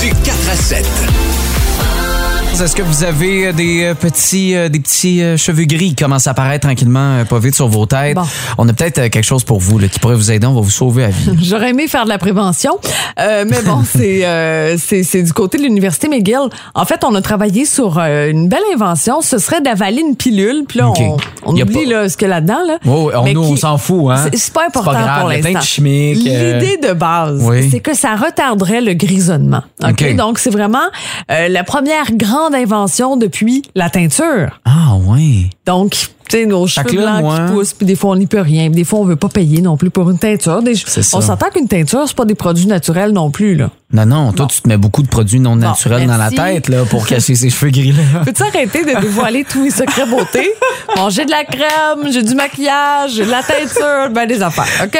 du 4 à 7. Est-ce que vous avez euh, des euh, petits, euh, des petits euh, cheveux gris qui commencent à apparaître tranquillement, pas vite sur vos têtes? Bon. On a peut-être quelque chose pour vous là, qui pourrait vous aider. On va vous sauver la vie. J'aurais aimé faire de la prévention, euh, mais bon, c'est euh, c'est du côté de l'université McGill. En fait, on a travaillé sur euh, une belle invention. Ce serait d'avaler une pilule. Puis là, on, oublie pas- là, ce qu'il y a là-dedans. Là. Oh, on, Mais nous, on qui- s'en fout, hein? C'est- pas important grave, pour l'instant. L'idée de base, Oui. c'est que ça retarderait le grisonnement. OK? OK. Donc, c'est vraiment la première grande invention depuis la teinture. Ah, oui. Donc, tu sais, nos cheveux là, blancs moi- qui poussent, puis des fois, on n'y peut rien. Des fois, on veut pas payer non plus pour une teinture. Des- on s'entend qu'une teinture, c'est pas des produits naturels non plus, là. Non, non, toi, tu te mets beaucoup de produits non naturels dans la tête là, pour cacher ces cheveux gris-là. Peux-tu arrêter de dévoiler tous mes secrets beauté? Bon, j'ai de la crème, j'ai du maquillage, j'ai de la teinture, ben des affaires, OK?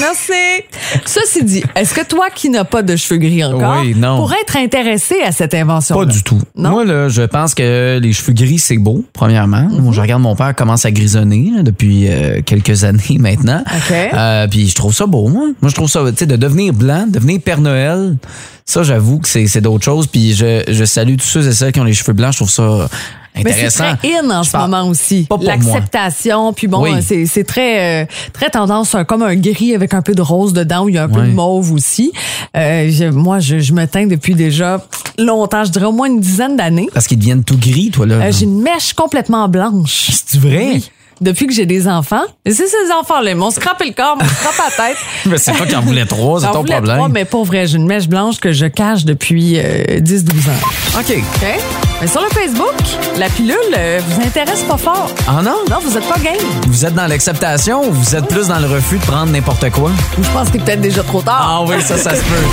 Merci. Ceci dit, est-ce que toi qui n'as pas de cheveux gris encore, Oui, non. pourrais être intéressé à cette invention Pas du tout. Non? Moi, là, je pense que les cheveux gris, c'est beau, premièrement. Mhm. Moi, je regarde mon père commence à grisonner là, depuis euh, quelques années maintenant. OK. Euh, puis je trouve ça beau, moi. Moi, je trouve ça, tu sais, de devenir blanc, devenir Père Noël, ça, j'avoue que c'est c'est d'autres choses. Puis je, je salue tous ceux et celles qui ont les cheveux blancs. Je trouve ça Mais c'est intéressant. très in en Je ce parle- moment aussi. L'acceptation, puis bon, Oui. c'est c'est très euh, très tendance, comme un gris avec un peu de rose dedans, où il y a un peu de mauve aussi. Euh, je- moi, je, je me teins depuis déjà longtemps, je dirais au moins une dizaine d'années. Parce qu'ils deviennent tout gris, toi, là. Euh, J'ai une mèche complètement blanche. C'est vrai? Oui. Depuis que j'ai des enfants. Et c'est ces enfants-là. Ils m'ont scrapé le corps, m'ont scrapé la tête. Mais c'est toi qui en voulais trois, c'est ton problème. trois, mais pour vrai, j'ai une mèche blanche que je cache depuis euh, 10-12 ans. OK. OK? Mais sur le Facebook, la pilule euh, vous intéresse pas fort. Ah non? Non, vous êtes pas game. Vous êtes dans l'acceptation ou vous êtes plus dans le refus de prendre n'importe quoi? Je pense qu'il est peut-être déjà trop tard. Ah oui, ça, ça se peut.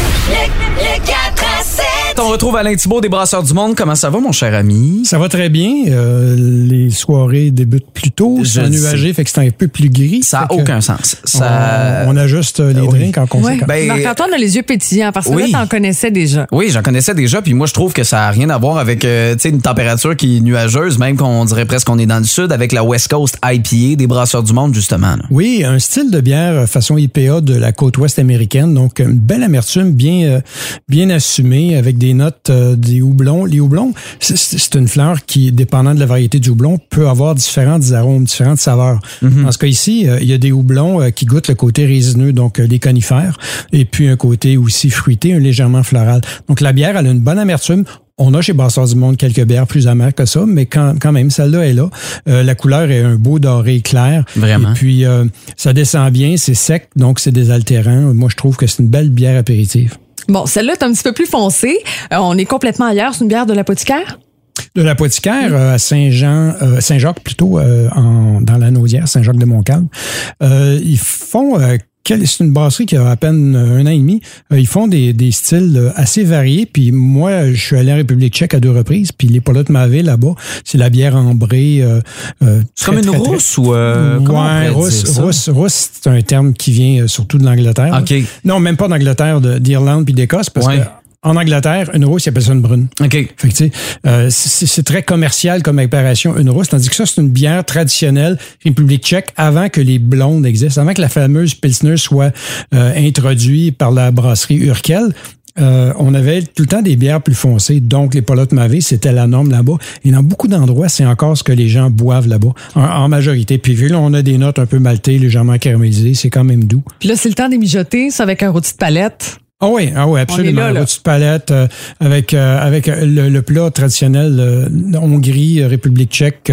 Le 4 à 7. On retrouve Alain Thibault des Brasseurs du Monde. Comment ça va, mon cher ami? Ça va très bien. Euh, les soirées débutent plus tôt. Je C'est le ennuagé, fait que c'est un peu plus gris. Ça n'a que aucun sens. Ça... On, on ajuste les oui. drinks en Ouais. conséquence. Ben, Marc-Antoine a les yeux pétillants parce que oui. là, t'en connaissais déjà. Oui, j'en connaissais déjà, puis moi je trouve que ça n'a rien à voir avec euh, sais, une température qui est nuageuse, même qu'on dirait presque qu'on est dans le sud, avec la West Coast IPA des brasseurs du monde, justement. là. Oui, un style de bière euh, façon IPA de la côte ouest américaine. Donc, une belle amertume bien, euh, bien assumée avec des notes euh, des houblons. Les houblons, c'est- une fleur qui, dépendant de la variété du houblon, peut avoir différents arômes, différentes saveurs. Dans ce cas ici, euh, il y a des houblons euh, qui goûtent le côté résineux, donc les conifères, et puis un côté aussi fruité, un légèrement floral. Donc, la bière, elle a une bonne amertume. On a chez Brasseurs du Monde quelques bières plus amères que ça, mais quand, quand même, celle-là est là. Euh, la couleur est un beau doré clair. Vraiment. Et puis, euh, ça descend bien, c'est sec, donc c'est désaltérant. Moi, je trouve que c'est une belle bière apéritive. Bon, celle-là est un petit peu plus foncée. Euh, on est complètement ailleurs. C'est une bière de l'apothicaire? De l'apothicaire euh, à Saint-Jean, euh, Saint-Jacques plutôt, euh, en, dans la Naudière, Saint-Jacques de Montcalm. Euh, ils font, euh, c'est une brasserie qui a à peine un an et demi. Euh, ils font des, des styles euh, assez variés. Puis moi, je suis allé en République tchèque à deux reprises. Puis les Polottes Mavé là-bas, c'est la bière ambrée. Euh, C'est comme une très- rousse ou euh, ouais, rousse, rousse, rousse, c'est un terme qui vient surtout de l'Angleterre. OK. Non, même pas d'Angleterre, de- d'Irlande puis d'Écosse, parce Ouais. que en Angleterre, une rousse, ils appellent ça une brune. OK. Fait que, tu sais, euh, c'est c'est très commercial comme opération, une rousse, tandis que ça, c'est une bière traditionnelle République tchèque avant que les blondes existent, avant que la fameuse Pilsner soit euh, introduite par la brasserie Urkel. Euh, on avait tout le temps des bières plus foncées, donc les Polottes Mavé, c'était la norme là-bas. Et dans beaucoup d'endroits, c'est encore ce que les gens boivent là-bas, en, en majorité. Puis vu là, on a des notes un peu maltées, légèrement caramélisées, c'est quand même doux. Puis là, c'est le temps des mijoter, ça avec un rôti de palette. Ah oui, ah oui, absolument. là, là. Rôti de palette euh, avec euh, avec euh, le, le plat traditionnel euh, Hongrie, euh, République tchèque,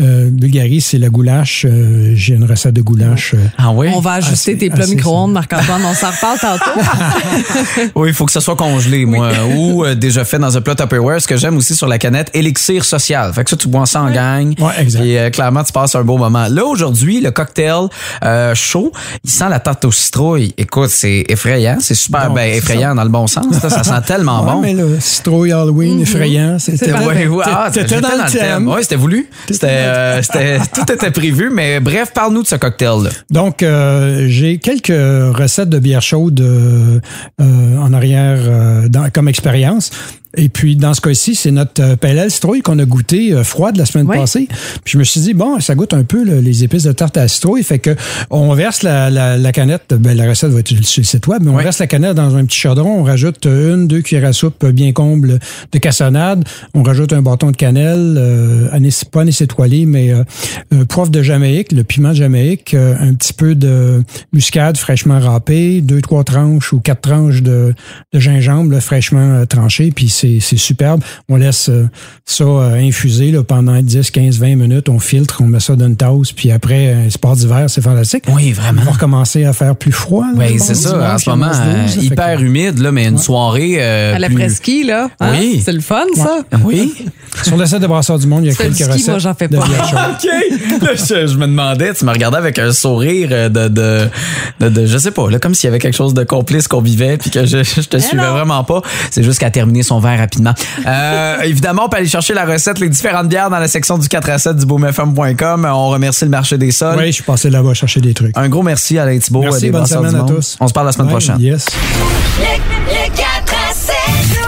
euh, Bulgarie, c'est la goulash. Euh, J'ai une recette de goulash. euh. Ah oui? On va ajuster assez- tes plats micro-ondes, Marc-Antoine. On s'en reparle tantôt. Oui, il faut que ça soit congelé, moi. Ou euh, déjà fait dans un plat Tupperware. Ce que j'aime aussi sur la canette, élixir social. Fait que ça, tu bois ça en gang. Ouais, exact. Et euh, clairement, tu passes un beau moment. Là, aujourd'hui, le cocktail euh, chaud, il sent la tarte aux citrouilles. Écoute, c'est effrayant. C'est super Non, effrayant dans le bon sens. là. Ça sent tellement Ouais, bon. mais le citrouille Halloween, effrayant, c'était. Ouais, ouais, ah, dans le thème. Oui, c'était voulu. C'était, euh, tout était prévu, mais bref, parle-nous de ce cocktail-là. Donc, euh, j'ai quelques recettes de bière chaude euh, euh, en arrière euh, dans- comme expérience. Et puis, dans ce cas-ci, c'est notre euh, PLL citrouille qu'on a goûté euh, froide la semaine Oui. passée. Puis je me suis dit, bon, ça goûte un peu là, les épices de tarte à la citrouille. Fait que on verse la, la, la canette, ben, la recette va être sur le site web, mais on Oui. verse la canette dans un petit chaudron. On rajoute une, deux cuillères à soupe bien comble de cassonade. On rajoute un bâton de cannelle, euh, anis, pas anis étoilé, mais euh, euh, poivre de Jamaïque, le piment de Jamaïque, un petit peu de muscade fraîchement râpée, deux, trois tranches ou quatre tranches de, de gingembre là, fraîchement tranché, puis c'est c'est superbe. On laisse euh, ça euh, infuser là, pendant 10, 15, 20 minutes. On filtre, on met ça dans une tasse, puis après, un sport d'hiver, c'est fantastique. Oui, vraiment. On va recommencer à faire plus froid. là, je c'est pense, ça, en ce moment, 11, 12, euh, fait hyper que- humide, là, mais une soirée. euh, À la plus- presqu'île, là. hein? Oui. C'est le fun, ça? Oui. Sur le site de Brasseur du Monde, il y a quelques ski, recettes. moi, j'en fais de pas. OK. Là, je, je me demandais, tu me regardais avec un sourire euh, de, de, de, de- je sais pas, là, comme s'il y avait quelque chose de complice qu'on vivait puis que je, je te suivais non. vraiment pas. C'est juste qu'à terminer son verre rapidement. Euh, évidemment, on peut aller chercher la recette, les différentes bières dans la section du 4 à 7 du boomfm.com. On remercie le marché des sols. Oui, je suis passé là-bas chercher des trucs. Un gros merci Alain Thibault Merci, des bonne semaine à tous. On se parle la semaine Ouais, prochaine. Yes. Le, le 4 à 7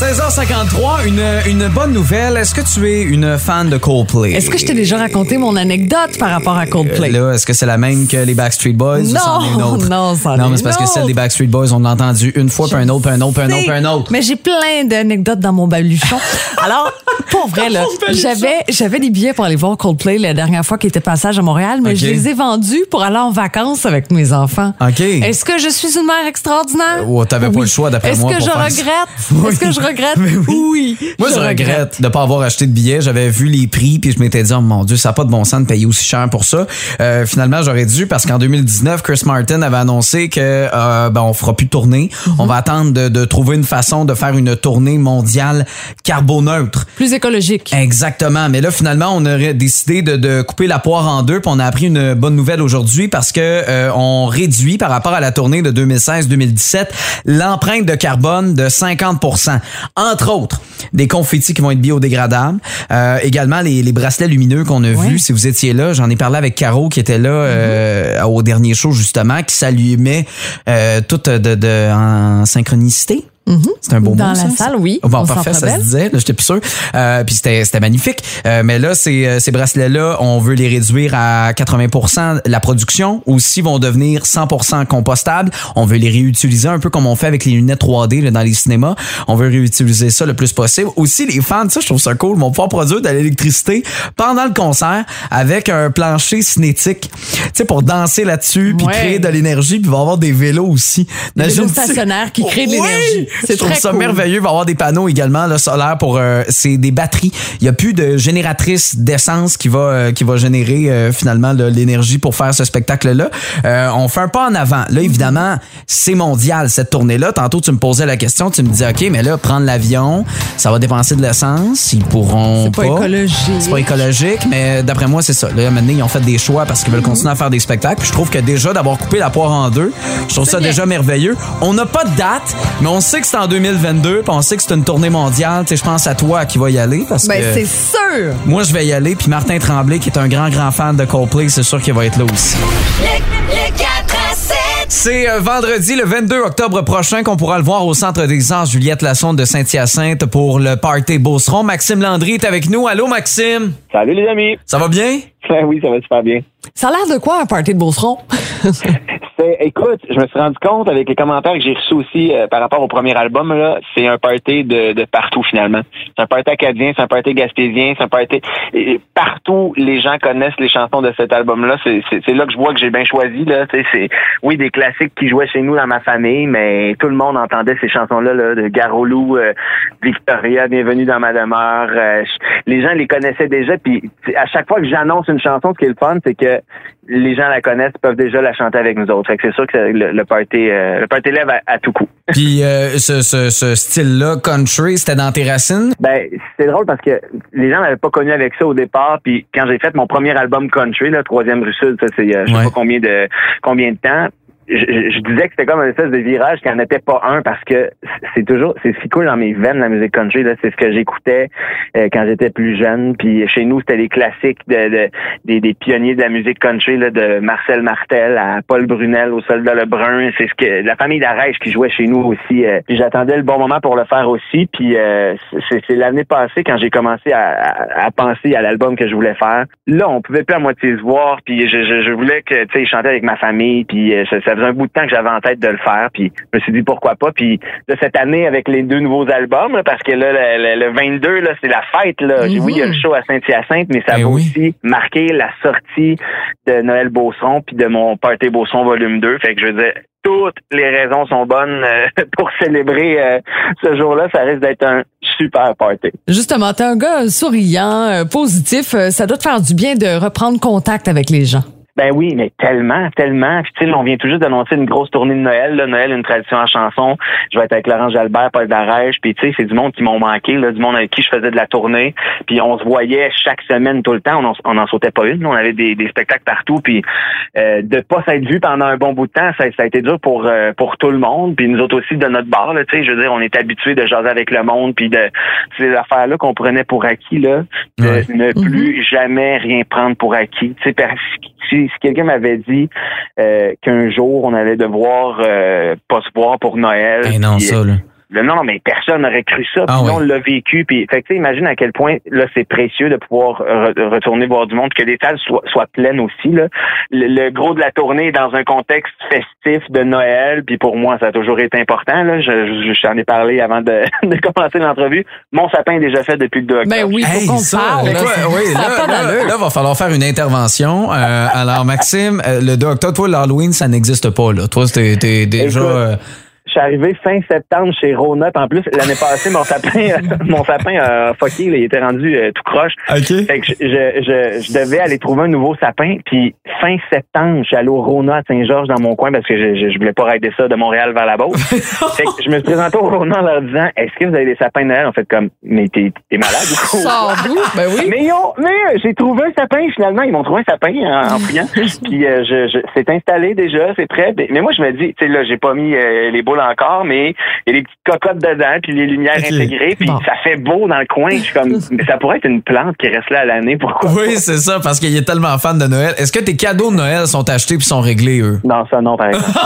16h53, une, une bonne nouvelle. Est-ce que tu es une fan de Coldplay? Est-ce que je t'ai déjà raconté mon anecdote par rapport à Coldplay? Euh, Là, est-ce que c'est la même que les Backstreet Boys? Non, non, c'en Non, mais c'est parce que celle des Backstreet Boys, on l'a entendu une fois, puis un autre, puis un autre, puis un autre, puis un autre. Mais j'ai plein d'anecdotes dans mon baluchon. Alors, pour vrai, là, j'avais, j'avais des billets pour aller voir Coldplay la dernière fois qui était passage à Montréal, mais je les ai vendus pour aller en vacances avec mes enfants. OK. Est-ce que je suis une mère extraordinaire? Oh, t'avais pas le choix, d'après Est-ce moi, que pour je regrette? ça. Est-ce que je regrette? Mais oui. oui. Moi, je, regrette de pas avoir acheté de billets. J'avais vu les prix, puis je m'étais dit, oh mon Dieu, ça n'a pas de bon sens de payer aussi cher pour ça. Euh, finalement, j'aurais dû, parce qu'en 2019, Chris Martin avait annoncé que euh, ben, on fera plus de tournée. On va attendre de, de trouver une façon de faire une tournée mondiale carboneutre. Plus écologique. Exactement. Mais là, finalement, on aurait décidé de, de couper la poire en deux. Puis on a appris une bonne nouvelle aujourd'hui parce que euh, on réduit par rapport à la tournée de 2016-2017 l'empreinte de carbone de 50 Entre autres, des confettis qui vont être biodégradables. Euh, également, les, les bracelets lumineux qu'on a Ouais. vus. Si vous étiez là, j'en ai parlé avec Caro qui était là euh, au dernier show, justement, qui s'allumait euh, tout de, de, en synchronicité. C'est un beau Dans mot, la ça? salle, oui, Bon, au parfait, ça se Bell. disait. Là, j'étais plus sûr. Euh, puis c'était, c'était magnifique. Euh, mais là, ces, euh, ces bracelets-là, on veut les réduire à 80% La production aussi vont devenir 100% compostables. On veut les réutiliser un peu comme on fait avec les lunettes 3D là, dans les cinémas. On veut réutiliser ça le plus possible. Aussi, les fans, ça, je trouve ça cool, vont pouvoir produire de l'électricité pendant le concert avec un plancher cinétique. Tu sais, pour danser là-dessus, puis Ouais. créer de l'énergie, puis va avoir des vélos aussi. Des vélos stationnaires qui créent de l'énergie. Je trouve très ça cool. merveilleux. Il va y avoir des panneaux également là, solaires pour euh, c'est des batteries. Il y a plus de génératrice d'essence qui va euh, qui va générer euh, finalement là, l'énergie pour faire ce spectacle là. on fait un pas en avant. Là évidemment, c'est mondial cette tournée là. Tantôt tu me posais la question, tu me disais OK, mais là prendre l'avion, ça va dépenser de l'essence, ils pourront C'est pas écologique. C'est pas écologique, mais d'après moi, c'est ça. Là, maintenant, ils ont fait des choix parce qu'ils veulent continuer à faire des spectacles. Puis je trouve que déjà d'avoir coupé la poire en deux, je trouve ça bien. déjà merveilleux. On n'a pas de date, mais on sait que c'est en 2022, puis on sait que c'est une tournée mondiale. Tu sais, je pense à toi qui va y aller parce Ben, que c'est sûr. moi, je vais y aller. Puis Martin Tremblay, qui est un grand, grand fan de Coldplay, c'est sûr qu'il va être là aussi. Le, le 4 à 7 C'est euh, vendredi, le 22 octobre prochain, qu'on pourra le voir au Centre des Arts Juliette Lassonde de Saint-Hyacinthe pour le Party Beauceron. Maxime Landry est avec nous. Allô, Maxime? Salut les amis. Ça va bien? oui, ça va super bien. Ça a l'air de quoi un party de Beauceron? C'est- écoute, je me suis rendu compte avec les commentaires que j'ai reçus aussi euh, par rapport au premier album, là, c'est un party de, de partout finalement. C'est un party acadien, c'est un party gaspésien, c'est un party... et partout, les gens connaissent les chansons de cet album-là. C'est, c'est, c'est là que je vois que j'ai bien choisi. Là. C'est, oui, des classiques qui jouaient chez nous dans ma famille, mais tout le monde entendait ces chansons-là là, de Garolou, euh, Victoria, Bienvenue dans ma demeure. euh, les gens les connaissaient déjà. Puis à chaque fois que j'annonce une chanson, ce qui est le fun, c'est que les gens la connaissent, peuvent déjà la chanter avec nous autres. Fait que c'est sûr que le, le party, euh, le party lève à, à tout coup. Puis euh, ce, ce, ce style-là, country, c'était dans tes racines? Ben, c'est drôle parce que les gens m'avaient pas connu avec ça au départ. Puis quand j'ai fait mon premier album country, là, troisième rue sud, ça c'est euh, je sais Ouais. pas combien de combien de temps. Je, disais que c'était comme un espèce de virage qui en était pas un parce que c'est toujours c'est si cool dans mes veines la musique country là c'est ce que j'écoutais euh, quand j'étais plus jeune. Puis chez nous c'était les classiques de, de- des, des pionniers de la musique country là de Marcel Martel à Paul Brunel au Soldat Lebrun. C'est ce que la famille d'Arèche qui jouait chez nous aussi euh, j'attendais le bon moment pour le faire aussi. Puis euh, c'est c'est l'année passée quand j'ai commencé à, à, à penser à l'album que je voulais faire. Là on pouvait plus à moitié se voir. Puis je, je, je voulais que tu sais chanter avec ma famille. Puis euh, ça, ça faisait un bout de temps que j'avais en tête de le faire puis je me suis dit pourquoi pas puis là, cette année avec les deux nouveaux albums là, parce que là le, le- le 22 là c'est la fête là Mhm. oui il y a le show à Saint-Hyacinthe mais ça Eh va oui. aussi marquer la sortie de Noël Beauceron puis de mon Party Beauceron volume 2 fait que je veux dire toutes les raisons sont bonnes euh, pour célébrer euh, ce jour-là ça risque d'être un super party Justement, t'es un gars souriant, euh, positif. Ça doit te faire du bien de reprendre contact avec les gens. Ben oui, mais tellement, tellement. Puis tu sais, on vient tout juste d'annoncer une grosse tournée de Noël. Là. Noël, une tradition en chanson. Je vais être avec Laurent Jalbert, Paul Darèche. Puis tu sais, c'est du monde qui m'ont manqué, là, du monde avec qui je faisais de la tournée. Puis on se voyait chaque semaine, tout le temps. On en, on en sautait pas une. On avait des, des spectacles partout. Puis euh, de pas s'être vu pendant un bon bout de temps, ça, ça a été dur pour euh, pour tout le monde. Puis nous autres aussi de notre bar. Là, tu sais, je veux dire, on est habitués de jaser avec le monde. Puis de ces affaires-là qu'on prenait pour acquis là, de Ouais. ne plus jamais rien prendre pour acquis. Tu sais, parce que si, si quelqu'un m'avait dit euh, qu'un jour on allait devoir euh, pas se voir pour Noël, Eh non, ça, là. Le- non, non, mais personne n'aurait cru ça. Puis Ah on l'a vécu. Puis, fait que, imagine à quel point là c'est précieux de pouvoir re- retourner voir du monde, que les salles soient, soient pleines aussi. Là. Le, le gros de la tournée est dans un contexte festif de Noël. Puis pour moi, ça a toujours été important. Là. Je, je, je t'en ai parlé avant de, de commencer l'entrevue. Mon sapin est déjà fait depuis le 2 octobre. Ben oui, faut Hey, qu'on ça, parle. là. oui, là, là, là, va falloir faire une intervention. Euh, alors, Maxime, euh, le 2 octobre, toi, l'Halloween, ça n'existe pas. Là. Toi, t'es t'es déjà... Euh, Je suis arrivé fin septembre chez Ronut. En plus, l'année passée, mon sapin, mon sapin a fucké. il était rendu euh, tout croche. Fait que je, je, je, devais aller trouver un nouveau sapin. Puis fin septembre, je suis allé au Rona à Saint-Georges dans mon coin parce que je, je, voulais pas rider ça de Montréal vers la Beauce. fait que je me suis présenté au Rona en leur disant Est-ce que vous avez des sapins de Noël? En fait, comme Mais t'es t'es malade ou quoi? Ben oui. Mais, ils ont- mais euh, j'ai trouvé un sapin finalement. Ils m'ont trouvé un sapin en, en fouillant. Puis euh, je, c'est installé déjà, c'est prêt. Mais- moi, je me dis, tu sais, là, j'ai pas mis euh, les boules encore, mais il y a des petites cocottes dedans, puis les lumières intégrées, puis Bon. ça fait beau dans le coin. Je suis comme, mais ça pourrait être une plante qui reste là à l'année. Pourquoi Oui, c'est ça, parce qu'il est tellement fan de Noël. Est-ce que tes cadeaux de Noël sont achetés puis sont réglés, eux? Non, ça non, par exemple.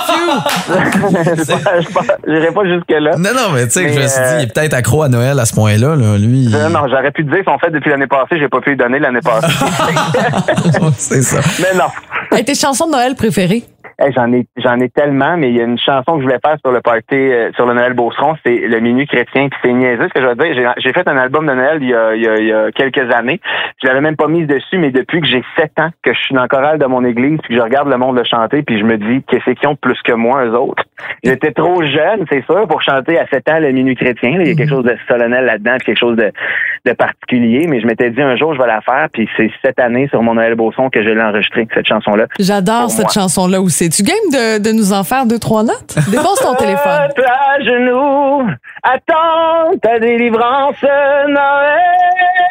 Je n'irai pas jusque-là. Non, non, mais tu sais, je me suis dit, euh, il est peut-être accro à Noël à ce point-là, là. Lui, il- Euh, Non, j'aurais pu te dire, ils sont faits depuis l'année passée, j'ai pas pu les donner l'année passée. c'est ça. mais non. Tes chansons de Noël préférées? Hey, j'en ai j'en ai tellement, mais il y a une chanson que je voulais faire sur le party euh, sur le Noël Beauceron, c'est le minuit chrétien, puis c'est niaiseux ce que je veux dire. J'ai, j'ai fait un album de Noël il y a, il y a, il y a quelques années. Je l'avais même pas mise dessus, mais depuis que j'ai sept ans, que je suis dans le chorale de mon église, puis que je regarde le monde le chanter, puis je me dis qu'est-ce qu'ils ont plus que moi eux autres? J'étais trop jeune, c'est sûr, pour chanter à sept ans le minuit chrétien. là. Il y a quelque chose de solennel là-dedans, puis quelque chose de, de particulier. Mais je m'étais dit un jour je vais la faire, puis c'est cette année sur mon Noël Beauceron que je l'ai enregistrée, cette chanson-là. J'adore cette chanson-là aussi. Tu gagnes de, de nous en faire deux, trois notes? Dépose ton téléphone. à genoux, attends ta délivrance, Noël.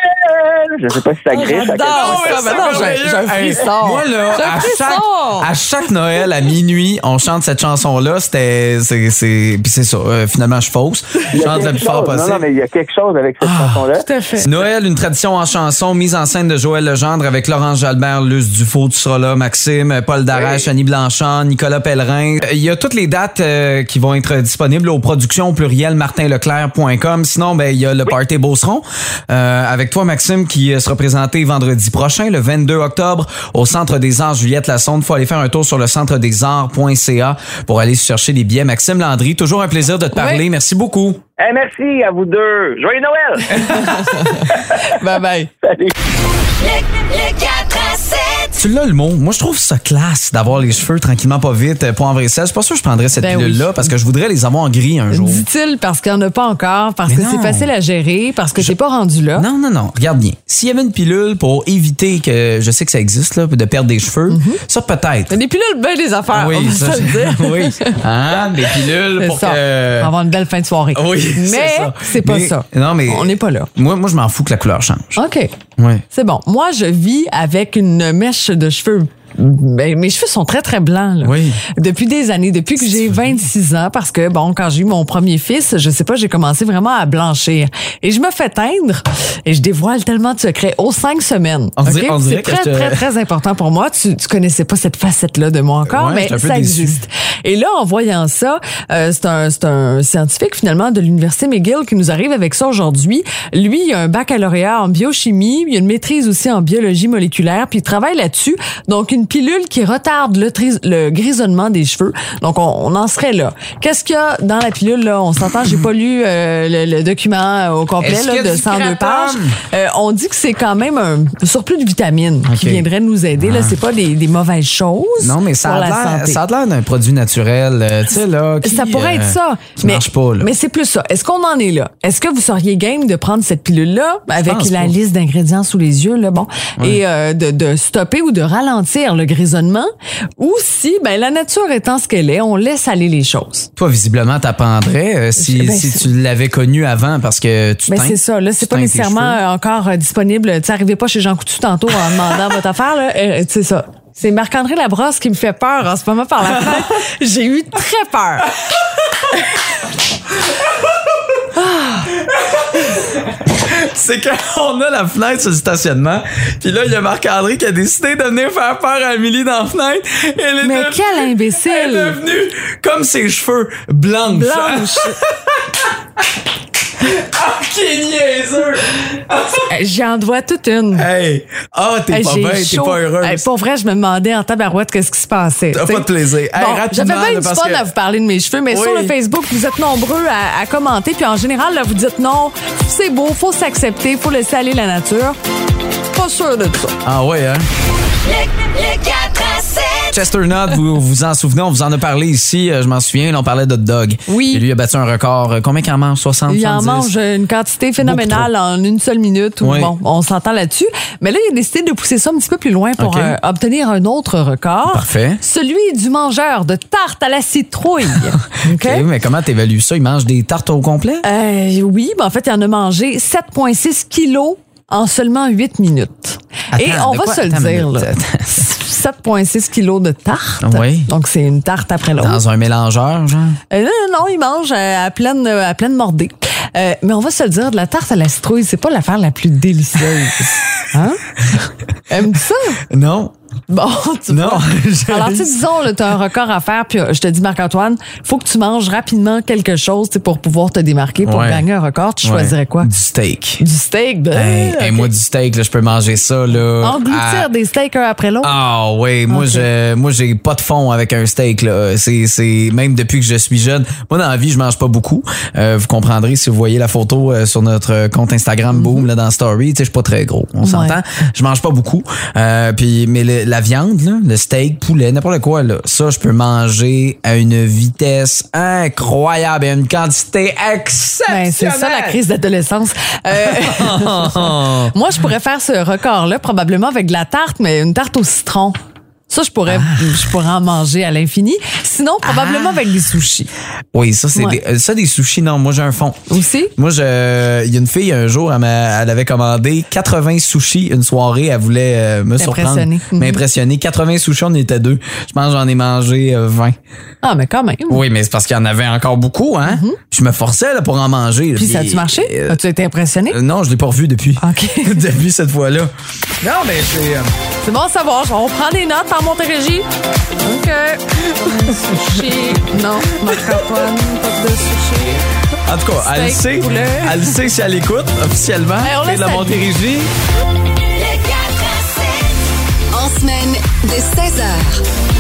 Je sais pas si ça griche. point. ça. J'ai un frisson. Moi, là, à chaque, à chaque Noël, à minuit, on chante cette chanson-là. C'était, c'est, c'est, puis c'est ça. euh, finalement, je fausse. Je Il y a chante le quelque plus fort chose. Non, possible. non, mais il y a quelque chose avec cette Ah. chanson-là. Tout à fait. Noël, une tradition en chanson, mise en scène de Joël Legendre avec Laurence Jalbert, Luce Dufault, tu seras là, Maxime, Paul Darèche, Annie Blanchard, Nicolas Pellerin. Euh, Il y a toutes les dates euh, qui vont être disponibles aux productions au pluriel martinleclerc.com. Sinon, ben, il y a le Party Beauceron euh, avec toi, Maxime, qui euh, sera présenté vendredi prochain, le 22 octobre, au Centre des Arts Juliette Lassonde. faut aller faire un tour sur le centre des arts.ca pour aller chercher des billets. Maxime Landry, toujours un plaisir de te parler. Oui. Merci beaucoup. Eh, merci à vous deux. Joyeux Noël! Bye bye. Salut! Le, le 4 à 7. Tu l'as le mot. Moi, je trouve ça classe d'avoir les cheveux tranquillement pas vite pour en vrai sel. Je suis pas sûr que je prendrais cette Ben pilule-là oui. parce que je voudrais les avoir en gris un jour. Dit-il parce qu'il n'y en a pas encore, parce Mais que c'est facile à gérer, parce que t'es pas rendu là. Non, non, non. Regarde bien. S'il y avait une pilule pour éviter que, je sais que ça existe, là, de perdre des cheveux, ça peut-être. Mais des pilules, ben des affaires, Oui, on va ça, se le dire. oui. Hein, des pilules C'est pour ça. que. Avoir une belle fin de soirée. Oui, c'est Mais c'est pas Mais- ça. Non, mais. On n'est pas là. Moi, moi je m'en fous que la couleur change. OK. C'est bon. Moi, je vis avec une mèche de cheveux ben, mes cheveux sont très, très blancs. là. Oui. Depuis des années, depuis que j'ai 26 ans, parce que, bon, quand j'ai eu mon premier fils, je sais pas, j'ai commencé vraiment à blanchir. Et je me fais teindre et je dévoile tellement de secrets aux cinq semaines. On dirait- OK? on dirait C'est très, te- très, très important pour moi. Tu, tu connaissais pas cette facette-là de moi encore, Ouais, mais ça existe. Et là, en voyant ça, euh, c'est un, c'est un scientifique finalement de l'université McGill qui nous arrive avec ça aujourd'hui. Lui, il a un baccalauréat en biochimie, il a une maîtrise aussi en biologie moléculaire, puis il travaille là-dessus. Donc, une pilule qui retarde le, grisonnement des cheveux. Donc, on, on en serait là. Qu'est-ce qu'il y a dans la pilule là? On s'entend, j'ai pas lu euh, le, le document au complet là, de du 102 kratom? pages. Euh, on dit que c'est quand même un surplus de vitamines qui viendrait nous aider. Là, c'est pas des, des mauvaises choses. Non, mais ça a la l'air, santé. ça a l'air d'un produit naturel, euh, tu sais, là. qui, ça pourrait euh, être ça. Mais, marche pas, là. Mais c'est plus ça. Est-ce qu'on en est là? Est-ce que vous seriez game de prendre cette pilule-là avec la pas. liste d'ingrédients sous les yeux, là, bon, et euh, de, de stopper ou de ralentir? Le grisonnement? Ou si, ben, la nature étant ce qu'elle est, on laisse aller les choses. Toi, visiblement, t'apprendrais euh, si, Ben, si tu l'avais connu avant parce que tu Mais teintes- c'est ça, là, c'est pas nécessairement euh, encore euh, disponible. Tu arrivez pas chez Jean Coutu tantôt en demandant votre affaire, là. Euh, c'est ça. C'est Marc-André Labrosse qui me fait peur en ce moment par la fenêtre. J'ai eu très peur. C'est qu'on a la fenêtre sur le stationnement, puis là, il y a Marc-André qui a décidé de venir faire peur à Amélie dans la fenêtre. Elle est Mais devenue- quel Elle est imbécile! devenue comme ses cheveux blanches. Blanche. Ah, qui niaiseux! Euh, J'en dois toute une. Hey! Ah, t'es Hey, pas bien, t'es pas heureuse. Hey, pour vrai, je me demandais en tabarouette qu'est-ce qui se passait. T'as pas de plaisir. Hey, Bon, J'avais bien du fun que- à vous parler de mes cheveux, mais Oui. sur le Facebook, vous êtes nombreux à, à commenter. Puis en général, là, vous dites non, c'est beau, faut s'accepter, faut laisser aller la nature. Pas sûr de ça. Ah ouais, hein? Le, le 4 à 7. Chesternut, vous vous en souvenez, on vous en a parlé ici, euh, je m'en souviens, on parlait de dog. Oui. Et lui, il a battu un record. Euh, Combien qu'il en mange? 60, Il en 70? mange une quantité phénoménale en une seule minute. Ou Oui. Bon, on s'entend là-dessus. Mais là, il a décidé de pousser ça un petit peu plus loin pour euh, obtenir un autre record. Parfait. Celui du mangeur de tarte à la citrouille. OK? Mais comment t'évalues ça? Il mange des tartes au complet? Euh, oui, ben en fait, il en a mangé 7,6 kilos en seulement 8 minutes. Et on va quoi? se le dire, là. 7,6 kilos de tarte. Oui. Donc, c'est une tarte après l'autre. Dans un mélangeur, genre? Euh, non, non, non, il mange à pleine, à pleine mordée. Euh, mais on va se le dire, de la tarte à la citrouille, c'est pas l'affaire la plus délicieuse. Hein? Aimes-tu ça? Non. Bon, tu Non, vois. Alors, tu sais, disons, là, t'as un record à faire, puis euh, je te dis, Marc-Antoine, faut que tu manges rapidement quelque chose, tu pour pouvoir te démarquer, pour Ouais. gagner un record. Tu choisirais quoi? Du steak. Du steak, ben, Hey, moi, du steak, là, je peux manger ça, là. Engloutir à- des steaks un après l'autre. Ah oui, moi je moi j'ai pas de fond avec un steak là. C'est c'est même depuis que je suis jeune. Moi dans la vie, je mange pas beaucoup. Euh, vous comprendrez si vous voyez la photo euh, sur notre compte Instagram Boom là dans story, tu sais je suis pas très gros. On s'entend. Je mange pas beaucoup. Euh, puis mais le- la viande là, le steak, poulet, n'importe quoi là, ça je peux manger à une vitesse incroyable et à une quantité Ben, exceptionnelle. c'est ça la crise d'adolescence. Euh, moi, je pourrais faire ce record-là probablement avec de la tarte, mais une tarte au citron. Ça, je pourrais, Ah. je pourrais en manger à l'infini. Sinon, probablement avec des sushis. Oui, ça c'est Ouais. des, euh, ça des sushis non, moi j'ai un fond. Aussi? Moi, je, il y a une fille un jour, elle, m'a- elle avait commandé 80 sushis une soirée. Elle voulait euh, me surprendre. Mhm. m'impressionner. 80 sushis, on était deux. Je pense que j'en ai mangé euh, 20. Ah, mais quand même. Oui, mais c'est parce qu'il y en avait encore beaucoup, hein. Je me forçais là, pour en manger. Mhm. Puis ça a-tu marché? euh, As-tu été impressionné? euh, non, je l'ai pas revu depuis. OK. depuis cette fois-là. Non, mais c'est. euh, C'est bon à savoir. On prend des notes en Montérégie. OK. Sushi. Non. Marc-Antoine, pas de sushi. en tout cas, elle sait. Elle sait si elle écoute officiellement. Et laisse de la Montérégie. Le 4 à 7. En semaine, dès 16h.